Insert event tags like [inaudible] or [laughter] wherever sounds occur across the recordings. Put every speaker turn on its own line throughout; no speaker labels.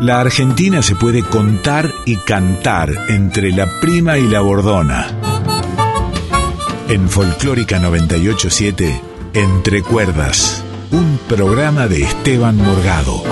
La Argentina se puede contar y cantar entre la prima y la bordona. En Folclórica 987, Entre Cuerdas, un programa de Esteban Morgado.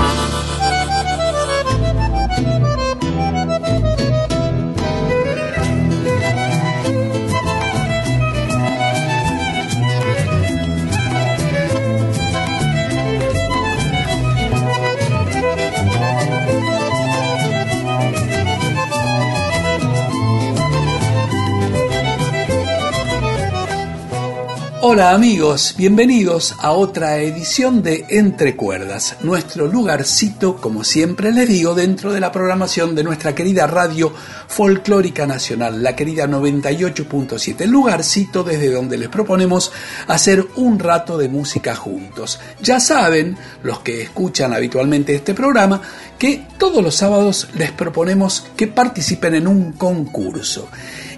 Hola amigos, bienvenidos a otra edición de Entre Cuerdas, nuestro lugarcito, como siempre les digo, dentro de la programación de nuestra querida radio folclórica nacional, la querida 98.7, lugarcito desde donde les proponemos hacer un rato de música juntos. Ya saben, los que escuchan habitualmente este programa, que todos los sábados les proponemos que participen en un concurso.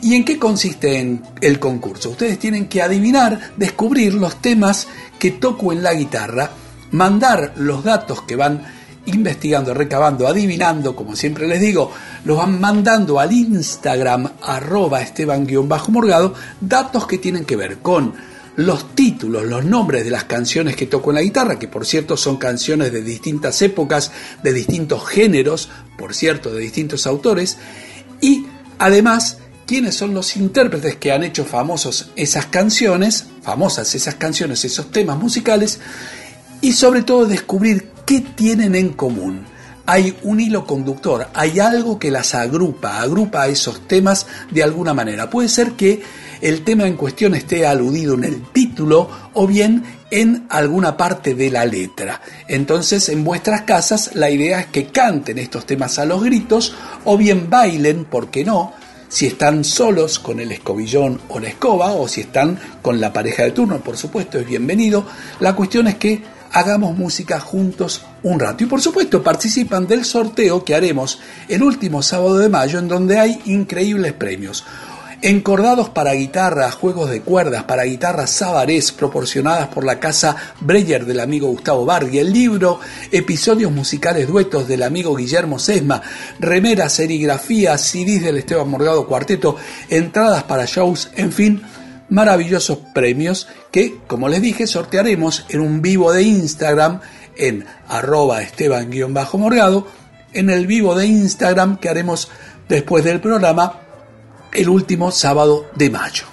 ¿Y en qué consiste el concurso? Ustedes tienen que adivinar, descubrir los temas que toco en la guitarra, mandar los datos que van investigando, recabando, adivinando, como siempre les digo, los van mandando al Instagram arroba esteban-morgado, datos que tienen que ver con los títulos, los nombres de las canciones que toco en la guitarra, que por cierto son canciones de distintas épocas, de distintos géneros, por cierto, de distintos autores, y además quiénes son los intérpretes que han hecho famosos esas canciones, famosas esas canciones, esos temas musicales, y sobre todo descubrir qué tienen en común. Hay un hilo conductor, hay algo que las agrupa, agrupa a esos temas de alguna manera. Puede ser que el tema en cuestión esté aludido en el título o bien en alguna parte de la letra. Entonces, en vuestras casas la idea es que canten estos temas a los gritos o bien bailen, ¿por qué no? Si están solos con el escobillón o la escoba o si están con la pareja de turno, por supuesto, es bienvenido. La cuestión es que hagamos música juntos un rato. Y por supuesto participan del sorteo que haremos el último sábado de mayo en donde hay increíbles premios encordados para guitarra, juegos de cuerdas para guitarra sabarés proporcionadas por la casa Breyer del amigo Gustavo Bargui, el libro Episodios musicales duetos del amigo Guillermo Sesma, remeras, serigrafías, CDs del Esteban Morgado Cuarteto, entradas para shows, en fin, maravillosos premios que, como les dije, sortearemos en un vivo de Instagram en arroba esteban-morgado, en el vivo de Instagram que haremos después del programa el último sábado de mayo.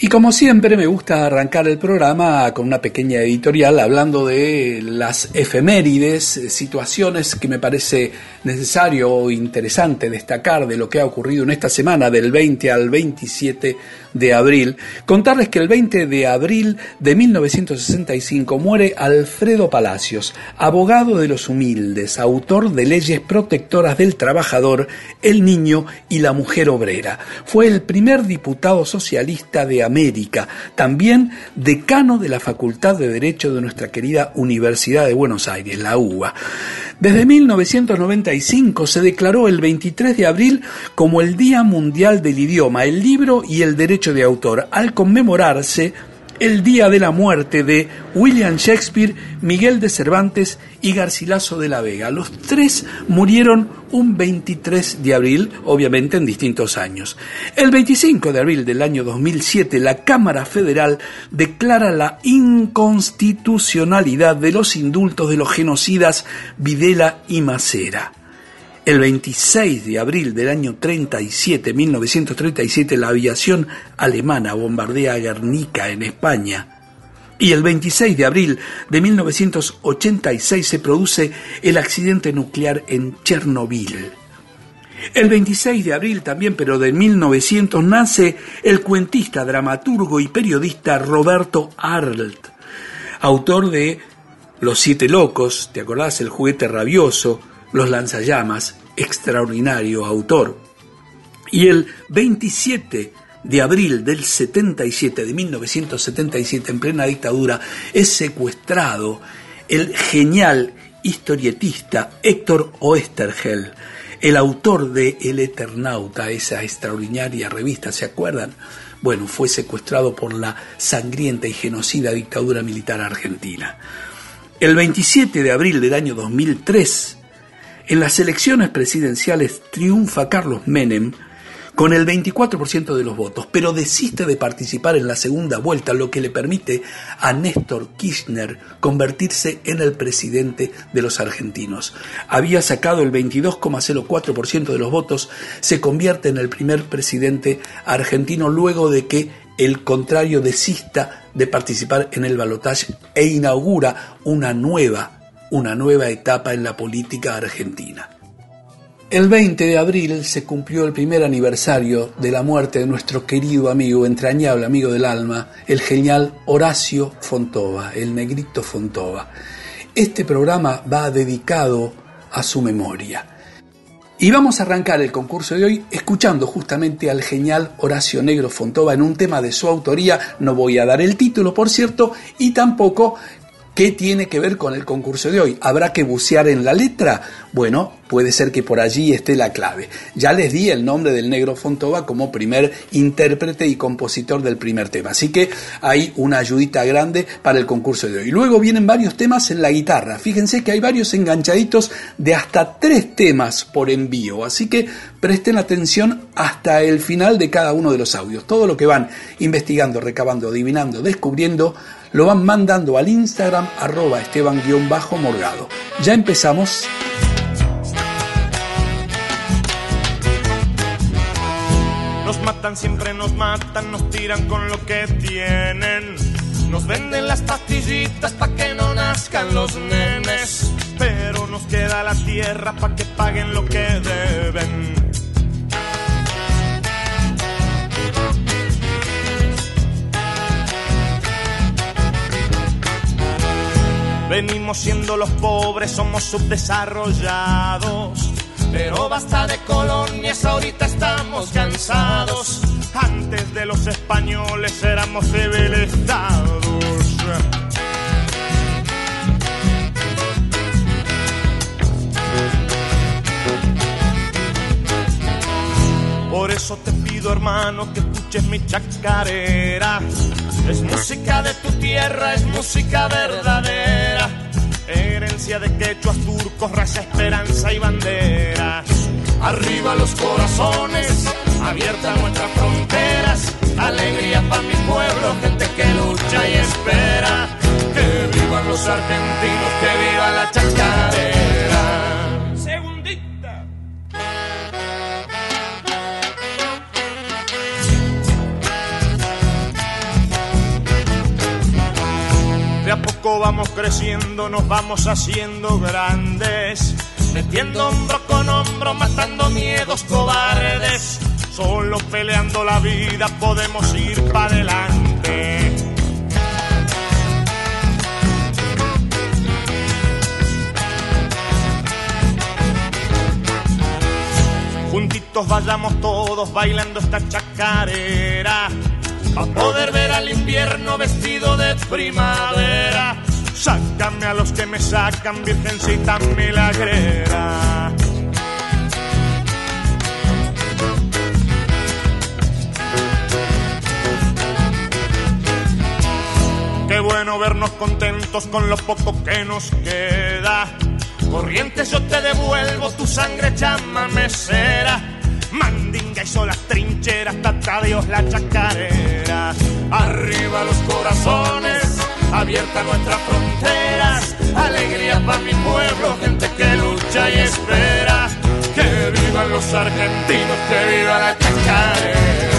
Y como siempre me gusta arrancar el programa con una pequeña editorial hablando de las efemérides, situaciones que me parece necesario o interesante destacar de lo que ha ocurrido en esta semana del 20 al 27 de abril. Contarles que el 20 de abril de 1965 muere Alfredo Palacios, abogado de los humildes, autor de leyes protectoras del trabajador, el niño y la mujer obrera. Fue el primer diputado socialista de América, también decano de la Facultad de Derecho de nuestra querida Universidad de Buenos Aires, la UBA. Desde 1995 se declaró el 23 de abril como el Día Mundial del Idioma, el Libro y el De Autor, al conmemorarse el día de la muerte de William Shakespeare, Miguel de Cervantes y Garcilaso de la Vega. Los tres murieron un 23 de abril, obviamente en distintos años. El 25 de abril del año 2007, la Cámara Federal declara la inconstitucionalidad de los indultos de los genocidas Videla y Macera. El 26 de abril del año 37, 1937, la aviación alemana bombardea Guernica en España. Y el 26 de abril de 1986 se produce el accidente nuclear en Chernobyl. El 26 de abril también, pero de 1900, nace el cuentista, dramaturgo y periodista Roberto Arlt, autor de Los Siete Locos, ¿te acordás? El juguete rabioso, los lanzallamas, extraordinario autor. Y el 27 de abril del 77, de 1977, en plena dictadura, es secuestrado el genial historietista Héctor Oestergel, el autor de El Eternauta, esa extraordinaria revista, ¿se acuerdan? Bueno, fue secuestrado por la sangrienta y genocida dictadura militar argentina. El 27 de abril del año 2003, En las elecciones presidenciales triunfa Carlos Menem con el 24% de los votos, pero desiste de participar en la segunda vuelta, lo que le permite a Néstor Kirchner convertirse en el presidente de los argentinos. Había sacado el 22,04% de los votos, se convierte en el primer presidente argentino luego de que el contrario desista de participar en el balotaje e inaugura una nueva, una nueva etapa en la política argentina. El 20 de abril se cumplió el primer aniversario de la muerte de nuestro querido amigo, entrañable amigo del alma, el genial Horacio Fontova, el negrito Fontova. Este programa va dedicado a su memoria. Y vamos a arrancar el concurso de hoy escuchando justamente al genial Horacio Negro Fontova en un tema de su autoría. No voy a dar el título, por cierto, y tampoco ¿Qué tiene que ver con el concurso de hoy? ¿Habrá que bucear en la letra? Bueno, puede ser que por allí esté la clave. Ya les di el nombre del negro Fontova como primer intérprete y compositor del primer tema, así que hay una ayudita grande para el concurso de hoy. Luego vienen varios temas en la guitarra. Fíjense que hay varios enganchaditos de hasta tres temas por envío, así que presten atención hasta el final de cada uno de los audios. Todo lo que van investigando, recabando, adivinando, descubriendo, lo van mandando al Instagram arroba esteban-morgado. Ya empezamos.
Nos matan, siempre nos matan, nos tiran con lo que tienen. Nos venden las pastillitas pa' que no nazcan los nenes. Pero nos queda la tierra pa' que paguen lo que deben. Venimos siendo los pobres, somos subdesarrollados. Pero basta de colonias, ahorita estamos cansados. Antes de los españoles éramos civilizados. Por eso te pido, hermano, que escuches mi chacarera. Es música de tu tierra, es música verdadera. Herencia de quechuas, turcos, raza, esperanza y bandera. Arriba los corazones, abiertas nuestras fronteras. Alegría para mi pueblo, gente que lucha y espera. Que vivan los argentinos, que viva la chacarera. Vamos creciendo, nos vamos haciendo grandes, metiendo hombro con hombro, matando miedos cobardes. Solo peleando la vida podemos ir para adelante. Juntitos vayamos todos bailando esta chacarera a poder ver al invierno vestido de primavera. Sácame a los que me sacan, virgencita milagrera. Qué bueno vernos contentos con lo poco que nos queda. Corrientes yo te devuelvo, tu sangre llama mesera Mandinga y solas trincheras, tata Dios la chacarera. Arriba los corazones, abiertas nuestras fronteras. Alegría para mi pueblo, gente que lucha y espera. Que vivan los argentinos, que viva la chacarera.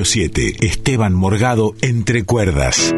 987, Esteban Morgado, Entre Cuerdas.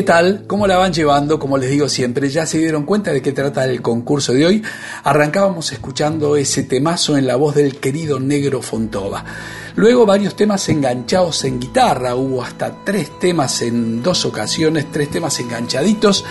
Qué tal? ¿Cómo la van llevando? Como les digo siempre, ya se dieron cuenta de qué trata el concurso de hoy. Arrancábamos escuchando ese temazo en la voz del querido Negro Fontova. Luego varios temas enganchados en guitarra, hubo hasta tres temas en dos ocasiones, tres temas enganchaditos.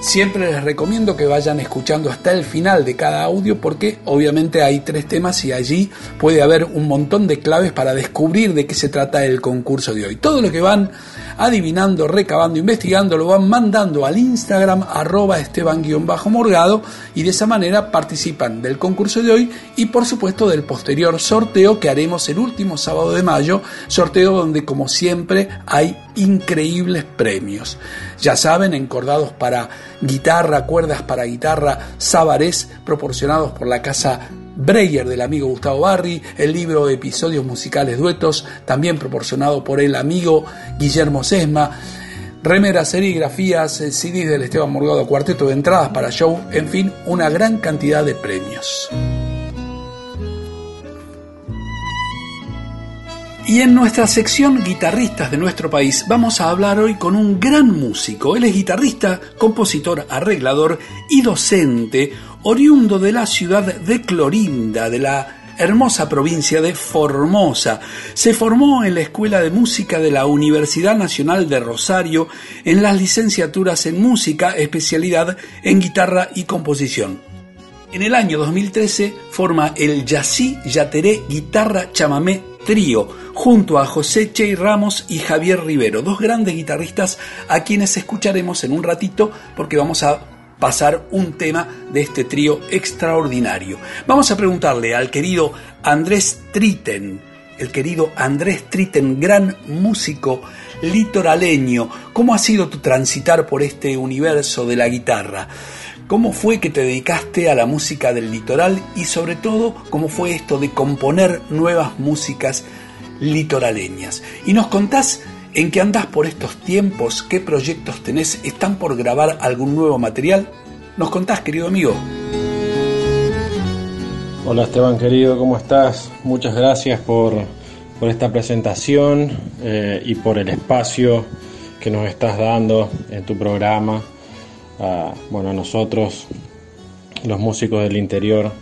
Siempre les recomiendo que vayan escuchando hasta el final de cada audio porque obviamente hay tres temas y allí puede haber un montón de claves para descubrir de qué se trata el concurso de hoy. Todo lo que van adivinando, recabando, investigando, lo van mandando al Instagram arroba esteban-morgado y de esa manera participan del concurso de hoy y por supuesto del posterior sorteo que haremos el último sábado de mayo, sorteo donde como siempre hay increíbles premios. Ya saben, encordados para guitarra, cuerdas para guitarra, sabarés proporcionados por la casa Breyer del amigo Gustavo Barri, el libro Episodios Musicales Duetos, también proporcionado por el amigo Guillermo Sesma, remeras, serigrafías, CDs del Esteban Morgado Cuarteto de entradas para show, en fin, una gran cantidad de premios. Y en nuestra sección Guitarristas de nuestro país vamos a hablar hoy con un gran músico. Él es guitarrista, compositor, arreglador y docente, oriundo de la ciudad de Clorinda, de la hermosa provincia de Formosa. Se formó en la Escuela de Música de la Universidad Nacional de Rosario en las licenciaturas en música, especialidad en guitarra y composición. En el año 2013 forma el Yací Yateré Guitarra Chamamé Trío, junto a José Chey Ramos y Javier Rivero, dos grandes guitarristas a quienes escucharemos en un ratito porque vamos a pasar un tema de este trío extraordinario. Vamos a preguntarle al querido Andrés Triten, el querido Andrés Triten, gran músico litoraleño, ¿cómo ha sido tu transitar por este universo de la guitarra? ¿Cómo fue que te dedicaste a la música del litoral y sobre todo cómo fue esto de componer nuevas músicas litoraleñas? Y nos contás ¿En qué andás por estos tiempos? ¿Qué proyectos tenés? ¿Están por grabar algún nuevo material? ¿Nos contás, querido amigo?
Hola Esteban, querido, ¿cómo estás? Muchas gracias por, esta presentación eh, y por el espacio que nos estás dando en tu programa. bueno, a nosotros, los músicos del interior,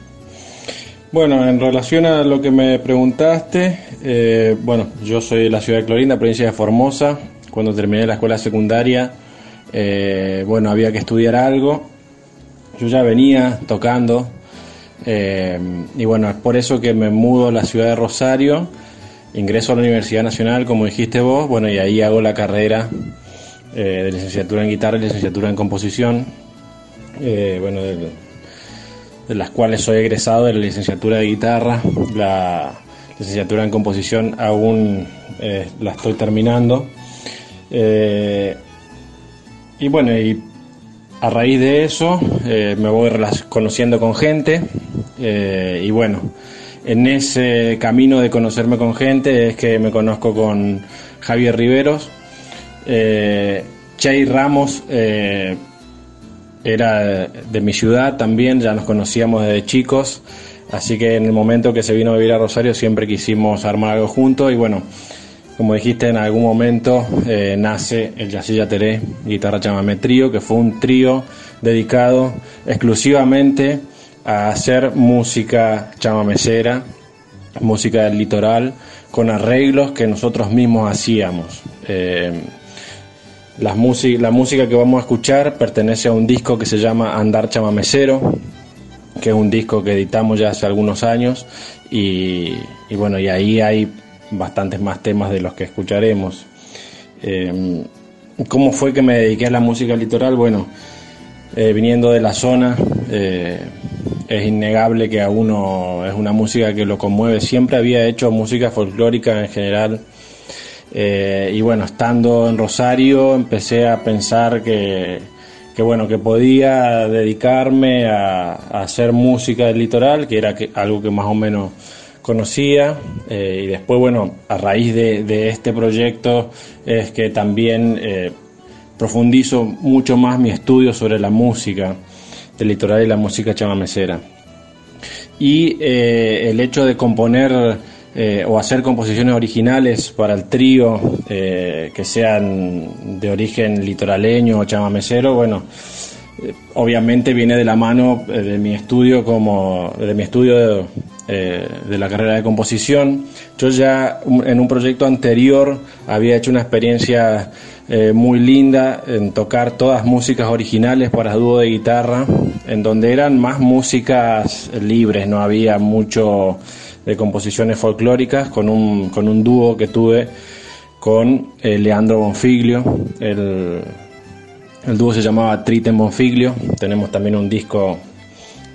bueno, en relación a lo que me preguntaste, eh, bueno, yo soy de la ciudad de Clorinda, provincia de Formosa. Cuando terminé la escuela secundaria, eh, bueno, había que estudiar algo. Yo ya venía tocando eh, y bueno, es por eso que me mudo a la ciudad de Rosario, ingreso a la Universidad Nacional, como dijiste vos, bueno, y ahí hago la carrera de licenciatura en guitarra y licenciatura en composición. bueno, las cuales soy egresado de la licenciatura de guitarra, la licenciatura en composición aún eh, la estoy terminando. Eh, y bueno, y a raíz de eso eh, me voy conociendo con gente y bueno, en ese camino de conocerme con gente es que me conozco con Javier Riveros. Chay Ramos era de mi ciudad también, ya nos conocíamos desde chicos, así que en el momento que se vino a vivir a Rosario siempre quisimos armar algo juntos y bueno, como dijiste, en algún momento eh, nace el Yacilla Teré Guitarra Chamamé Trío, que fue un trío dedicado exclusivamente a hacer música chamamecera, música del litoral, con arreglos que nosotros mismos hacíamos. Eh, la, la música que vamos a escuchar pertenece a un disco que se llama Andar Chamamecero, que es un disco que editamos ya hace algunos años y, bueno, y ahí hay bastantes más temas de los que escucharemos. Eh, ¿Cómo fue que me dediqué a la música litoral? Bueno, eh, viniendo de la zona, eh, es innegable que a uno es una música que lo conmueve. Siempre había hecho música folclórica en general eh, y bueno, estando en Rosario empecé a pensar que, bueno, que podía dedicarme a, hacer música del litoral, que era algo que más o menos conocía. Eh, y después, bueno, a raíz de, este proyecto es que también eh, profundizo mucho más mi estudio sobre la música del litoral y la música chamamecera. Y el hecho de componer eh, o hacer composiciones originales para el trío eh, que sean de origen litoraleño o chamamecero, bueno, eh, obviamente viene de la mano de mi estudio como de mi estudio de, de, la carrera de composición. Yo ya en un proyecto anterior había hecho una experiencia muy linda en tocar todas músicas originales para dúo de guitarra, en donde eran más músicas libres, no había mucho de composiciones folclóricas con un, con un dúo que tuve con eh, Leandro Bonfiglio. El, el dúo se llamaba Triten Bonfiglio. Tenemos también un disco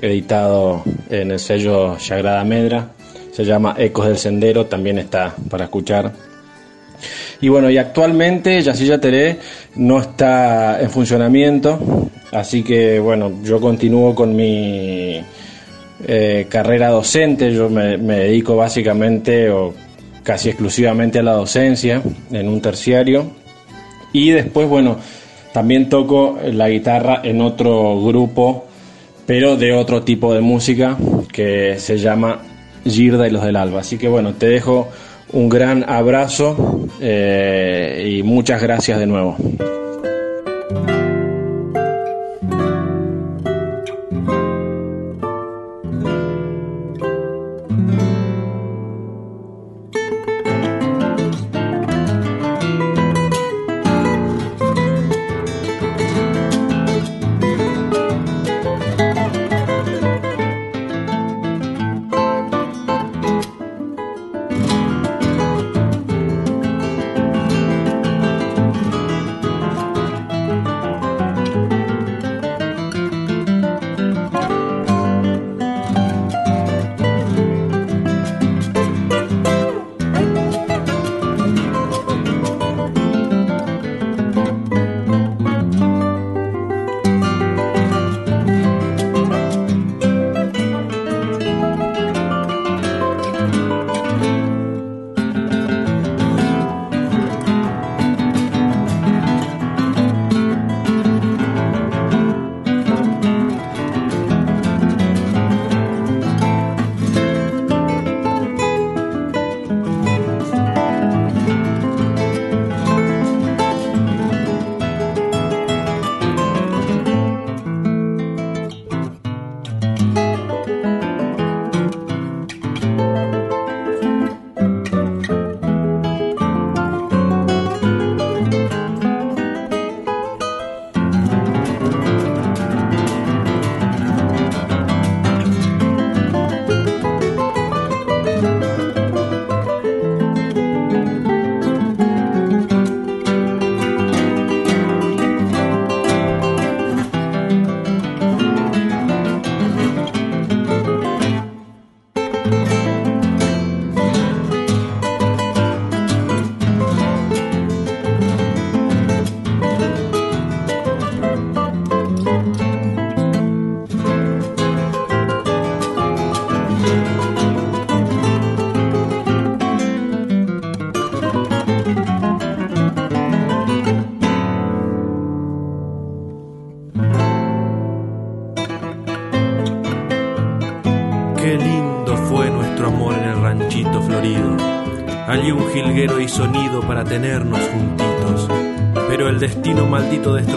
editado en el sello Sagrada Medra. Se llama Ecos del Sendero, también está para escuchar. Y bueno, y actualmente Yacilla Teré no está en funcionamiento, así que bueno, yo continúo con mi eh, carrera docente, yo me, dedico básicamente o casi exclusivamente a la docencia en un terciario y después, bueno, también toco la guitarra en otro grupo, pero de otro tipo de música que se llama Girda y los del Alba. Así que bueno, te dejo un gran abrazo eh, y muchas gracias de nuevo.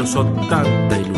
Destrozó tanta ilusión,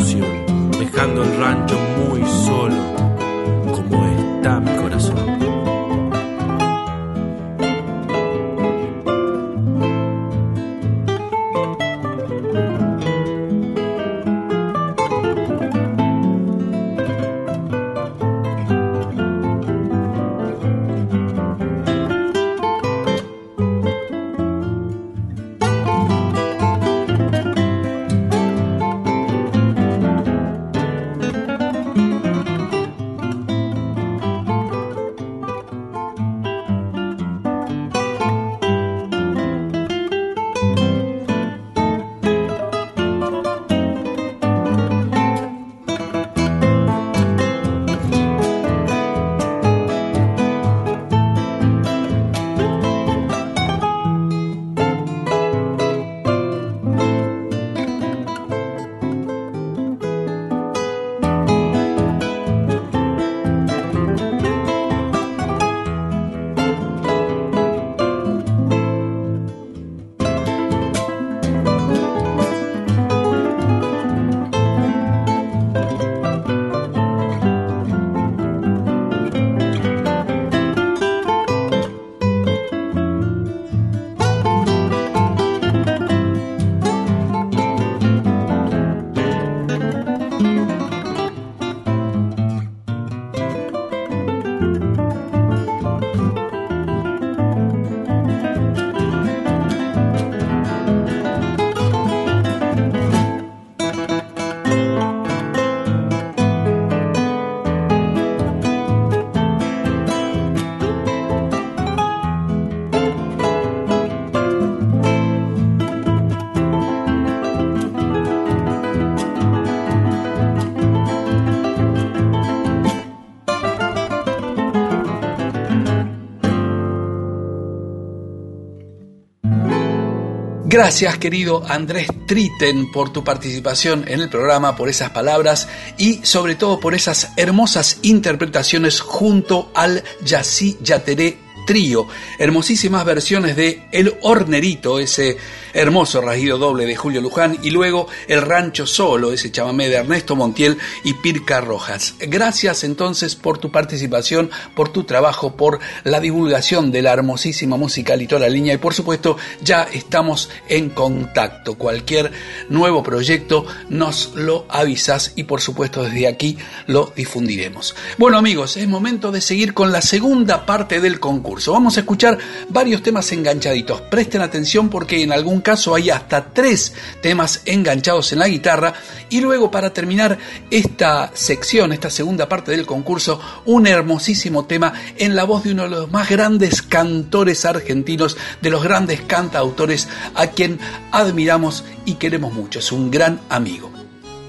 Gracias querido Andrés Triten por tu participación en el programa, por esas palabras y sobre todo por esas hermosas interpretaciones junto al Yací Yateré trío, hermosísimas versiones de El Hornerito, ese hermoso rasguido doble de Julio Luján, y luego El Rancho Solo, ese chamamé de Ernesto Montiel y Pirca Rojas. Gracias entonces por tu participación, por tu trabajo, por la divulgación de la hermosísima música Línea y por supuesto ya estamos en contacto. Cualquier nuevo proyecto nos lo avisas y por supuesto desde aquí lo difundiremos. Bueno amigos, es momento de seguir con la segunda parte del concurso. Vamos a escuchar varios temas enganchaditos. Presten atención porque en algún caso hay hasta tres temas enganchados en la guitarra. Y luego para terminar esta sección, esta segunda parte del concurso, un hermosísimo tema en la voz de uno de los más grandes cantores argentinos, de los grandes cantautores a quien admiramos y queremos mucho. Es un gran amigo.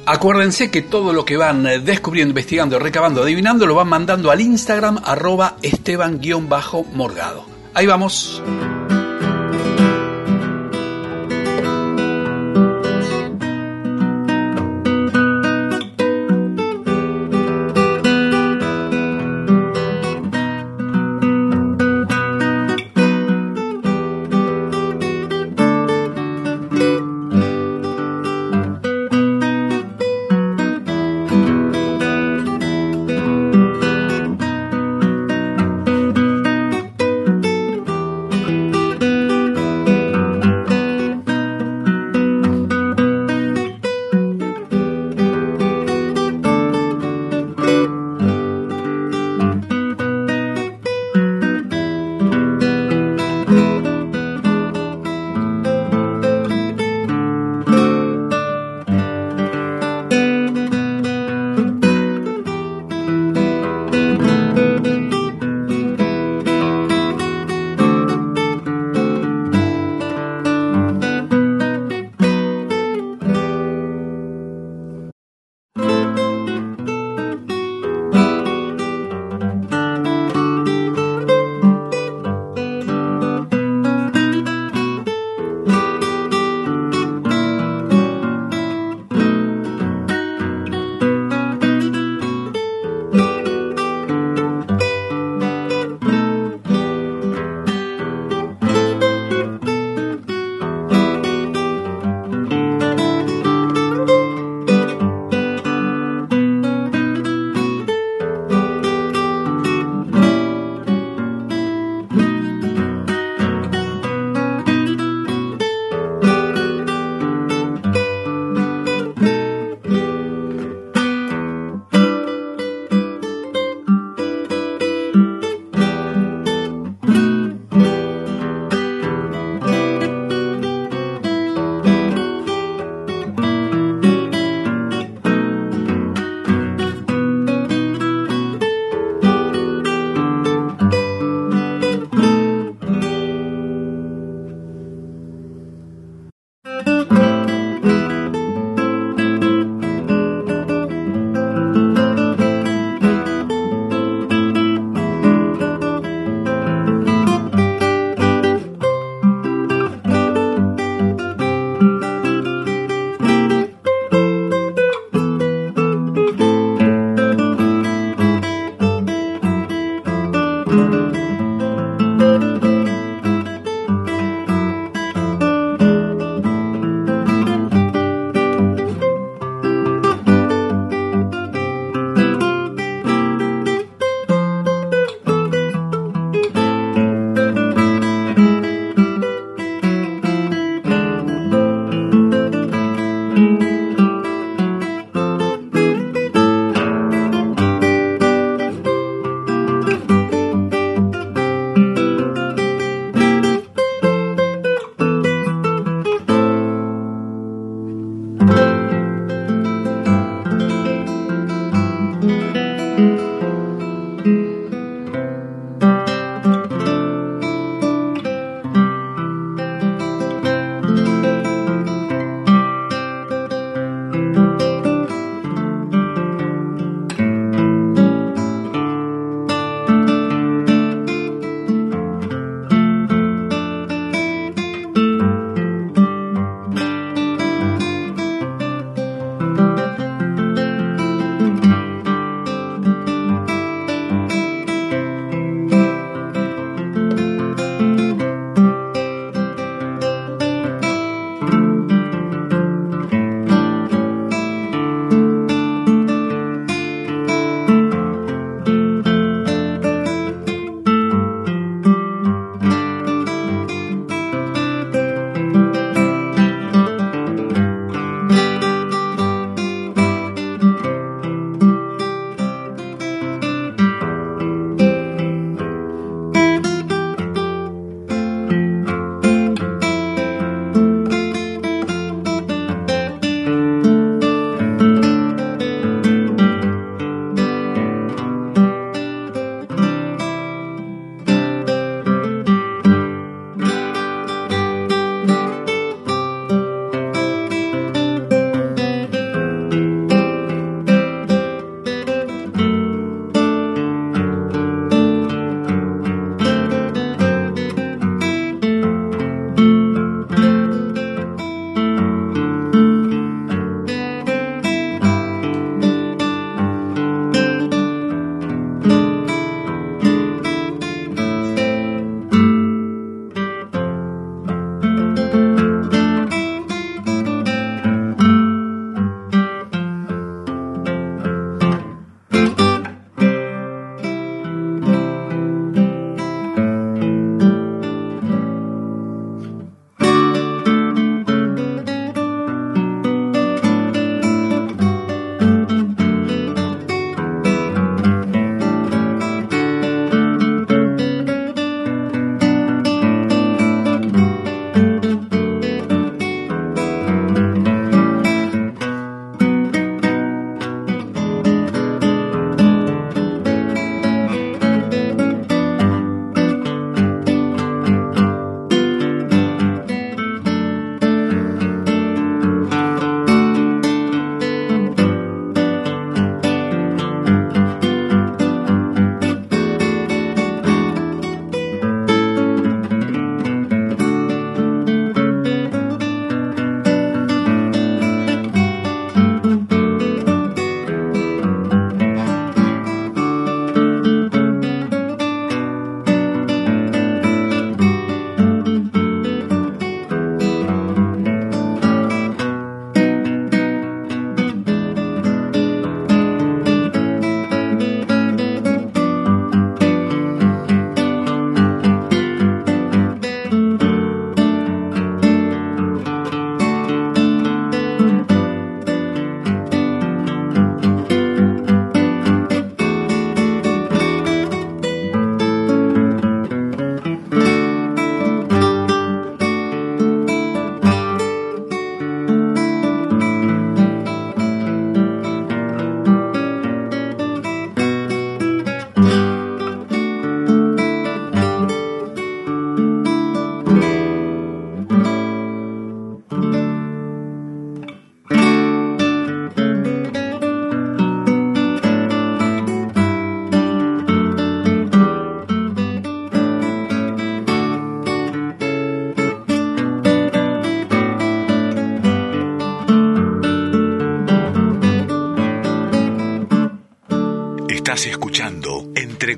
Acuérdense que todo lo que van eh, descubriendo, investigando, recabando, adivinando, lo van mandando al Instagram arroba esteban-morgado. Ahí vamos.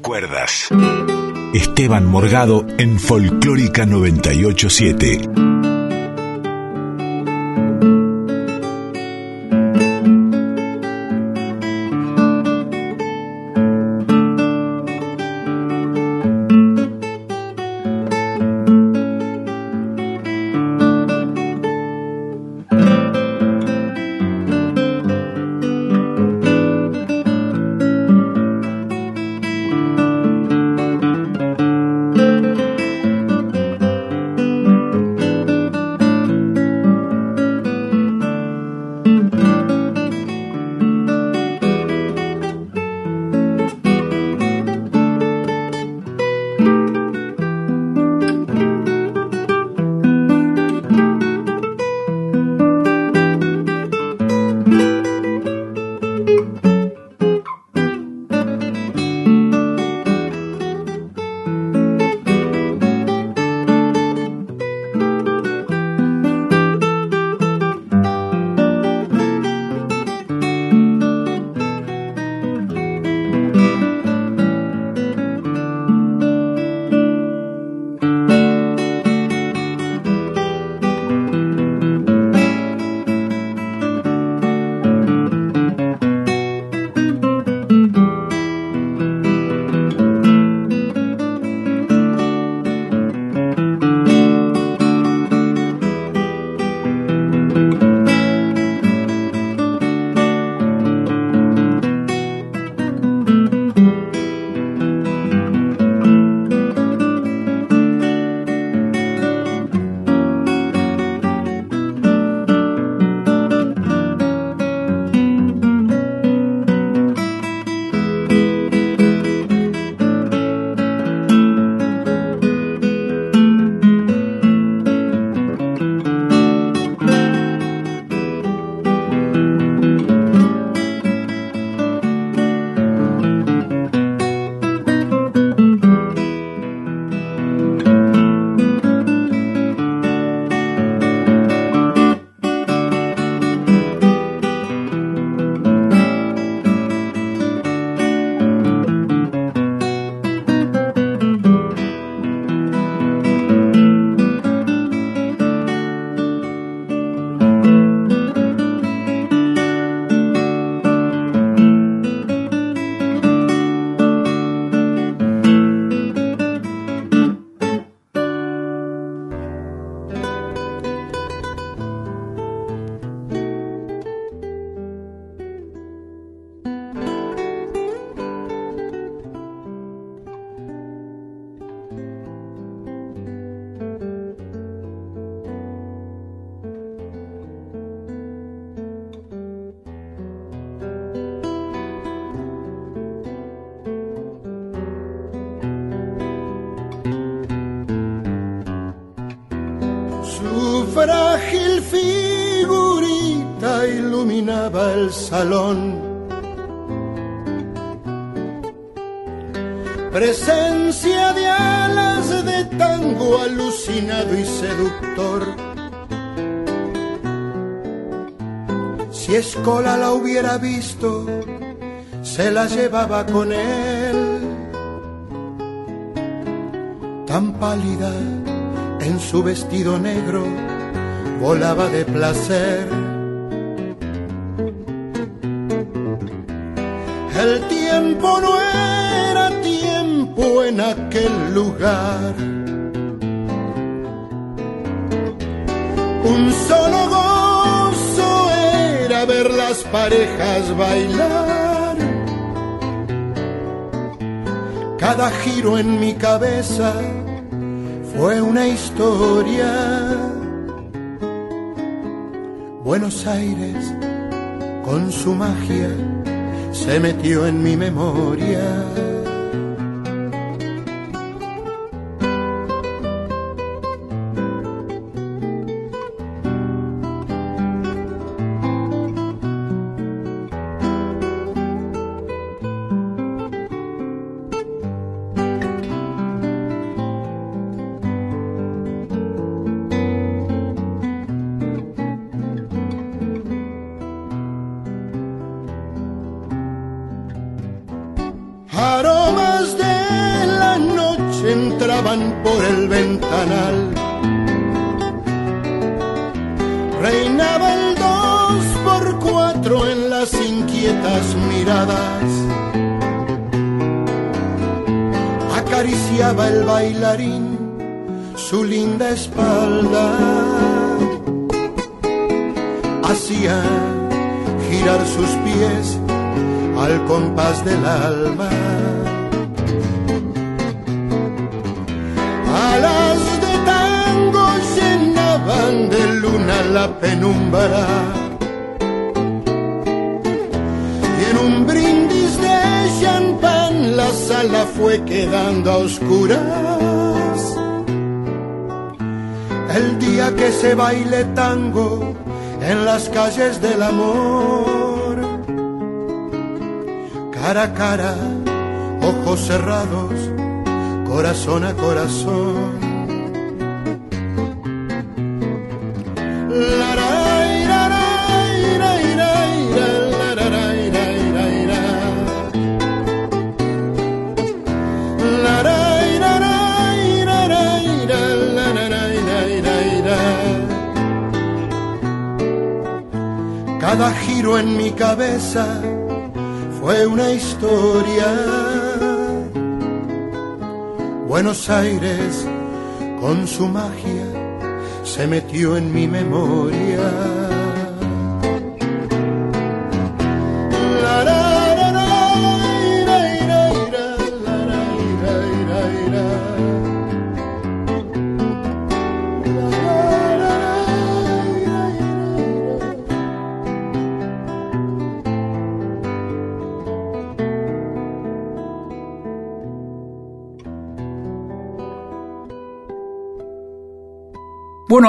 Escuchando Entre Cuerdas. Esteban Morgado en Folclórica 987.
Salón. Presencia de alas de tango alucinado y seductor. Si Escola la hubiera visto, se la llevaba con él. Tan pálida en su vestido negro, volaba de placer tiempo no era tiempo en aquel lugar. Un solo gozo era ver las parejas bailar. Cada giro en mi cabeza fue una historia. Buenos Aires con su magia se metió en mi memoria. Reinaba el dos por cuatro en las inquietas miradas. Acariciaba el bailarín su linda espalda. Hacía girar sus pies al compás del alma. La penumbra. Y en un brindis de champán la sala fue quedando a oscuras. El día que se baile tango en las calles del amor. Cara a cara, ojos cerrados, corazón a corazón. Cabeza fue una historia. Buenos Aires, con su magia, se metió en mi memoria.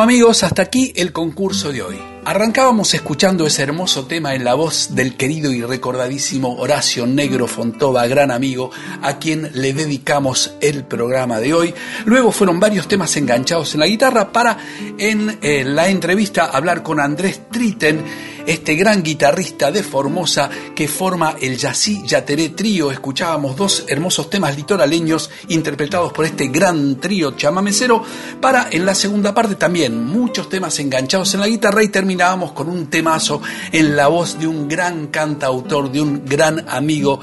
Amigos, hasta aquí el concurso de hoy. Arrancábamos escuchando ese hermoso tema en la voz del querido y recordadísimo Horacio Negro Fontova, gran amigo, a quien le dedicamos el programa de hoy. Luego fueron varios temas enganchados en la guitarra para en eh, la entrevista hablar con Andrés Triten, este gran guitarrista de Formosa que forma el Yací Yateré Trío. Escuchábamos dos hermosos temas litoraleños interpretados por este gran trío chamamecero para en la segunda parte también muchos temas enganchados en la guitarra y terminábamos con un temazo en la voz de un gran cantautor, de un gran amigo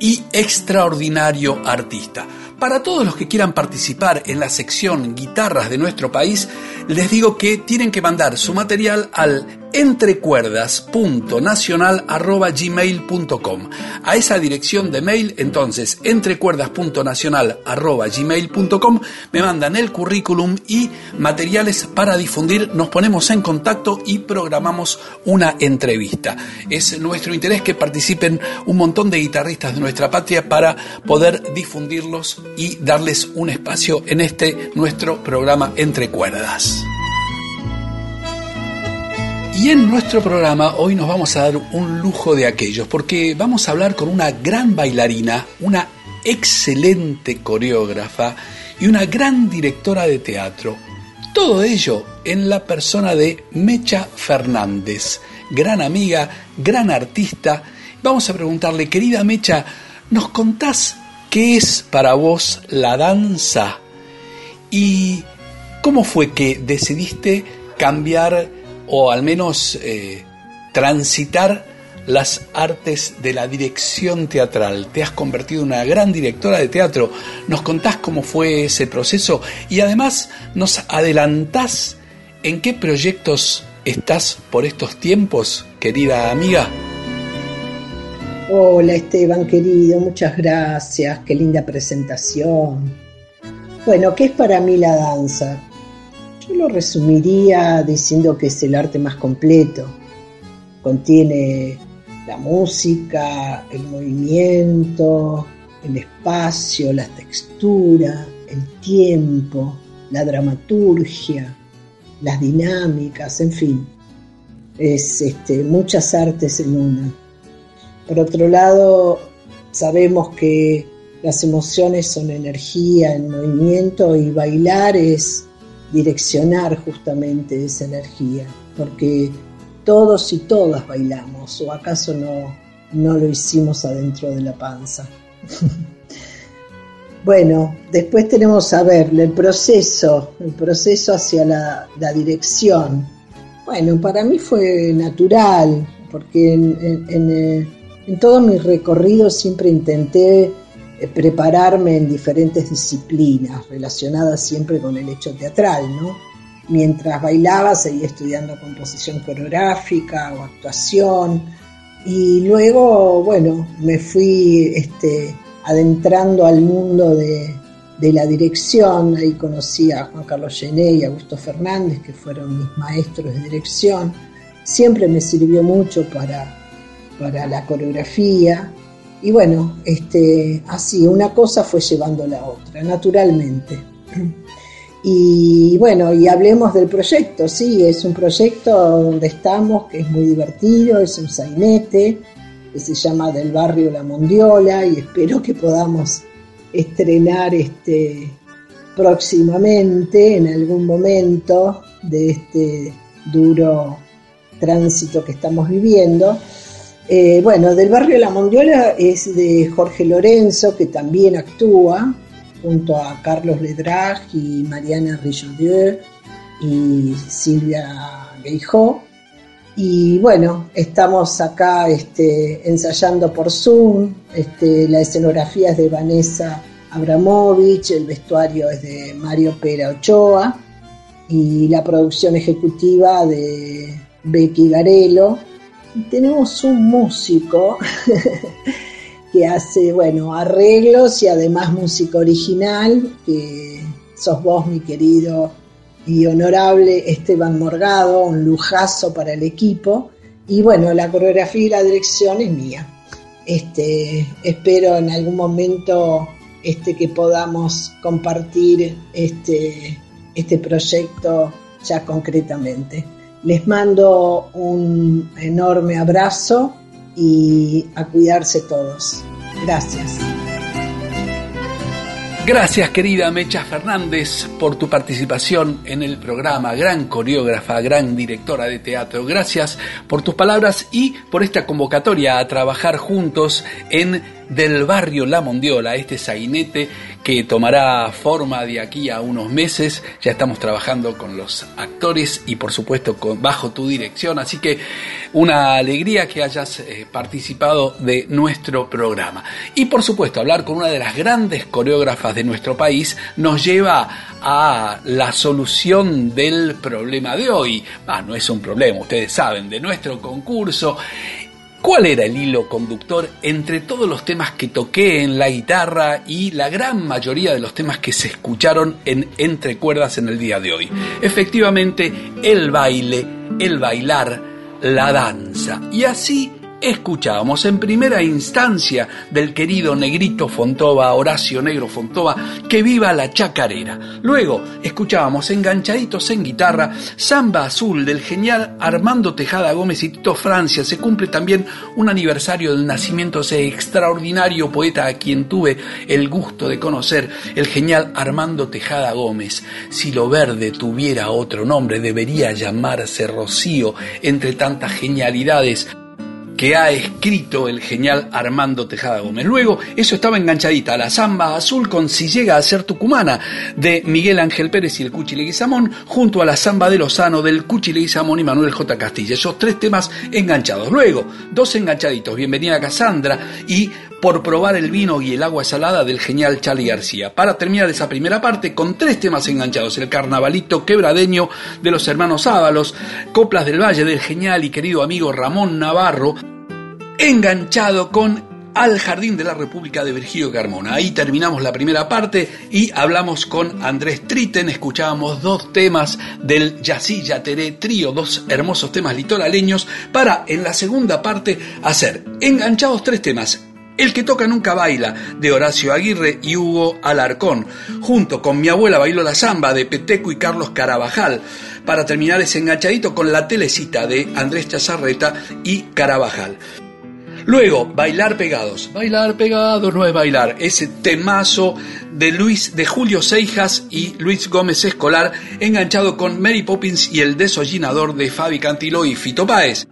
y extraordinario artista. Para todos los que quieran participar en la sección guitarras de nuestro país, les digo que tienen que mandar su material al entrecuerdas.nacional.gmail.com A esa dirección de mail, entonces, entrecuerdas.nacional.gmail.com me mandan el currículum y materiales para difundir, nos ponemos en contacto y programamos una entrevista. Es nuestro interés que participen un montón de guitarristas de nuestra patria para poder difundirlos y darles un espacio en este nuestro programa Entre Cuerdas. Y en nuestro programa hoy nos vamos a dar un lujo de aquellos, porque vamos a hablar con una gran bailarina, una excelente coreógrafa y una gran directora de teatro. Todo ello en la persona de Mecha Fernández, gran amiga, gran artista. Vamos a preguntarle, querida Mecha, ¿nos contás qué es para vos la danza? ¿Y cómo fue que decidiste cambiar o al menos eh, transitar las artes de la dirección teatral. Te has convertido en una gran directora de teatro. ¿Nos contás cómo fue ese proceso? Y además nos adelantás en qué proyectos estás por estos tiempos, querida amiga.
Hola Esteban querido, muchas gracias, qué linda presentación. Bueno, ¿qué es para mí la danza? Yo lo resumiría diciendo que es el arte más completo. Contiene la música, el movimiento, el espacio, la textura, el tiempo, la dramaturgia, las dinámicas, en fin. Es este, muchas artes en una. Por otro lado, sabemos que las emociones son energía en movimiento y bailar es direccionar justamente esa energía, porque todos y todas bailamos, o acaso no, no lo hicimos adentro de la panza. [laughs] Bueno, después tenemos a ver el proceso, el proceso hacia la, dirección. Bueno, para mí fue natural, porque en, en, en todos mis recorridos siempre intenté eh, prepararme en diferentes disciplinas relacionadas siempre con el hecho teatral, ¿no? Mientras bailaba seguía estudiando composición coreográfica o actuación. Y luego, bueno, me fui este, adentrando al mundo de, la dirección, ahí conocí a Juan Carlos Gené y a Augusto Fernández, que fueron mis maestros de dirección, siempre me sirvió mucho para la coreografía, y bueno, este, así, una cosa fue llevando la otra, naturalmente. Y bueno, y hablemos del proyecto, sí, es un proyecto donde estamos, que es muy divertido, es un sainete, que se llama Del Barrio La Mondiola, y espero que podamos estrenar este próximamente, en algún momento de este duro tránsito que estamos viviendo. Eh, bueno, Del Barrio La Mondiola es de Jorge Lorenzo, que también actúa, junto a Carlos Ledrag y Mariana Richelieu y Silvia Gueijó. Y bueno, estamos acá este, ensayando por Zoom, este, la escenografía es de Vanessa Abramovich, el vestuario es de Mario Pera Ochoa y la producción ejecutiva de Becky Garelo. Tenemos un músico [laughs] que hace, bueno, arreglos y además música original, que sos vos, mi querido y honorable Esteban Morgado, un lujazo para el equipo. Y bueno, la coreografía y la dirección es mía. Este, espero en algún momento este, que podamos compartir este, este proyecto ya concretamente. Les mando un enorme abrazo y a cuidarse todos. Gracias.
Gracias querida Mecha Fernández por tu participación en el programa, gran coreógrafa, gran directora de teatro. Gracias por tus palabras y por esta convocatoria a trabajar juntos en del barrio La Mondiola, este sainete que tomará forma de aquí a unos meses. Ya estamos trabajando con los actores y por supuesto bajo tu dirección, así que una alegría que hayas eh, participado de nuestro programa. Y por supuesto, hablar con una de las grandes coreógrafas de nuestro país nos lleva a la solución del problema de hoy. Ah, no es un problema, ustedes saben, de nuestro concurso ¿Cuál era el hilo conductor entre todos los temas que toqué en la guitarra y la gran mayoría de los temas que se escucharon en Entre Cuerdas en el día de hoy? Efectivamente, el baile, el bailar, la danza. Y así escuchábamos en primera instancia del querido Negrito Fontova, Horacio Negro Fontova, que viva la chacarera. Luego escuchábamos enganchaditos en guitarra Samba Azul del genial Armando Tejada Gómez y Tito Francia. Se cumple también un aniversario del nacimiento de ese extraordinario poeta a quien tuve el gusto de conocer, el genial Armando Tejada Gómez. Si lo verde tuviera otro nombre, debería llamarse Rocío, entre tantas genialidades que ha escrito el genial Armando Tejada Gómez. Luego, eso estaba enganchadita, la samba azul con Si llega a ser tucumana, de Miguel Ángel Pérez y el Cuchi Leguizamón, junto a la samba de Lozano del Cuchi Leguizamón y Manuel J. Castilla. Esos tres temas enganchados. Luego, dos enganchaditos, Bienvenida a Cassandra y por probar el vino y el agua salada del genial Charlie García. Para terminar esa primera parte con tres temas enganchados, el carnavalito quebradeño de los hermanos Ábalos, Coplas del Valle del genial y querido amigo Ramón Navarro, enganchado con Al Jardín de la República de Virgilio Carmona. Ahí terminamos la primera parte y hablamos con Andrés Triten, escuchábamos dos temas del Yací Yateré Trío, dos hermosos temas litoraleños, para en la segunda parte hacer enganchados tres temas, el que toca nunca baila, de Horacio Aguirre y Hugo Alarcón, junto con Mi abuela bailó la samba, de Peteco y Carlos Carabajal, para terminar ese enganchadito con la telecita de Andrés Chazarreta y Carabajal. Luego, Bailar Pegados. Bailar Pegados no es bailar. Ese temazo de Luis, de Julio Seijas y Luis Gómez Escolar, enganchado con Mary Poppins y el desollinador de Fabi Cantilo y Fito Páez.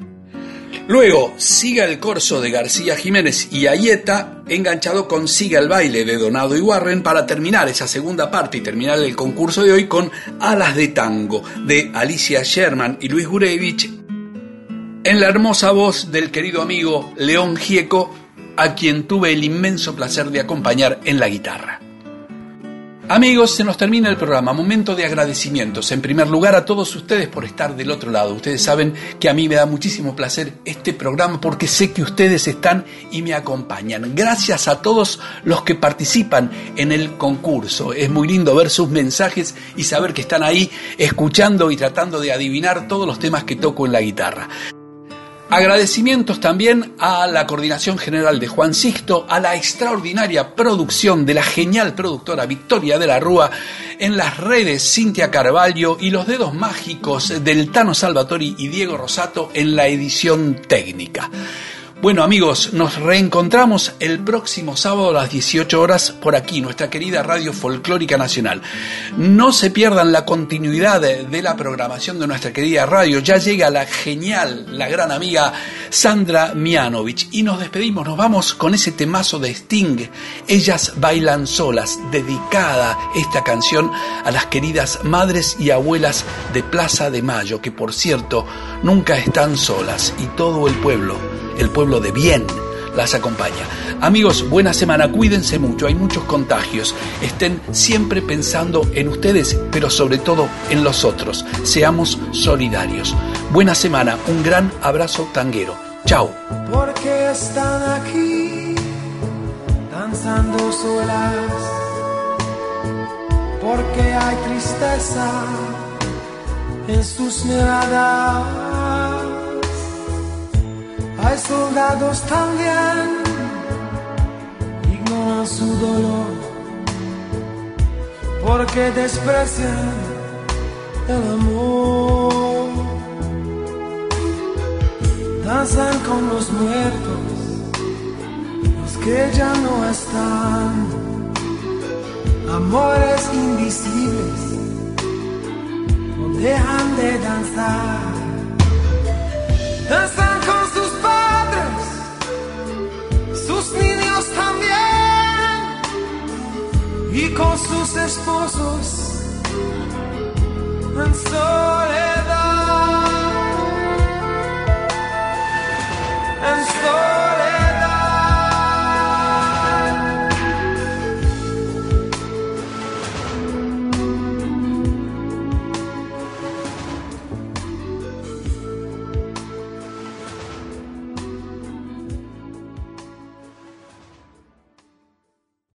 Luego, siga el corso de García Jiménez y Ayeta, enganchado con Siga el baile de Donado y Warren, para terminar esa segunda parte y terminar el concurso de hoy con Alas de Tango de Alicia Sherman y Luis Gurevich, en la hermosa voz del querido amigo León Gieco, a quien tuve el inmenso placer de acompañar en la guitarra. Amigos, se nos termina el programa. Momento de agradecimientos. En primer lugar, a todos ustedes por estar del otro lado. Ustedes saben que a mí me da muchísimo placer este programa porque sé que ustedes están y me acompañan. Gracias a todos los que participan en el concurso. Es muy lindo ver sus mensajes y saber que están ahí escuchando y tratando de adivinar todos los temas que toco en la guitarra. Agradecimientos también a la Coordinación General de Juan Sixto, a la extraordinaria producción de la genial productora Victoria de la Rúa, en las redes Cintia Carvalho y los dedos mágicos del Tano Salvatori y Diego Rosato en la edición técnica. Bueno amigos, nos reencontramos el próximo sábado a las 18 horas por aquí, nuestra querida Radio Folclórica Nacional. No se pierdan la continuidad de, la programación de nuestra querida radio. Ya llega la genial, la gran amiga Sandra Mianovich y nos despedimos, nos vamos con ese temazo de Sting. Ellas bailan solas, dedicada esta canción a las queridas madres y abuelas de Plaza de Mayo, que por cierto nunca están solas y todo el pueblo el pueblo de bien las acompaña. Amigos, buena semana, cuídense mucho, hay muchos contagios. Estén siempre pensando en ustedes, pero sobre todo en los otros. Seamos solidarios. Buena semana, un gran abrazo tanguero. Chao.
Porque están aquí danzando solas. Porque hay tristeza en sus miradas hay soldados también, ignoran su dolor, porque desprecian el amor. Danzan con los muertos, los que ya no están, amores invisibles, no dejan de danzar. sus niños también y con sus esposos en soledad. En soledad.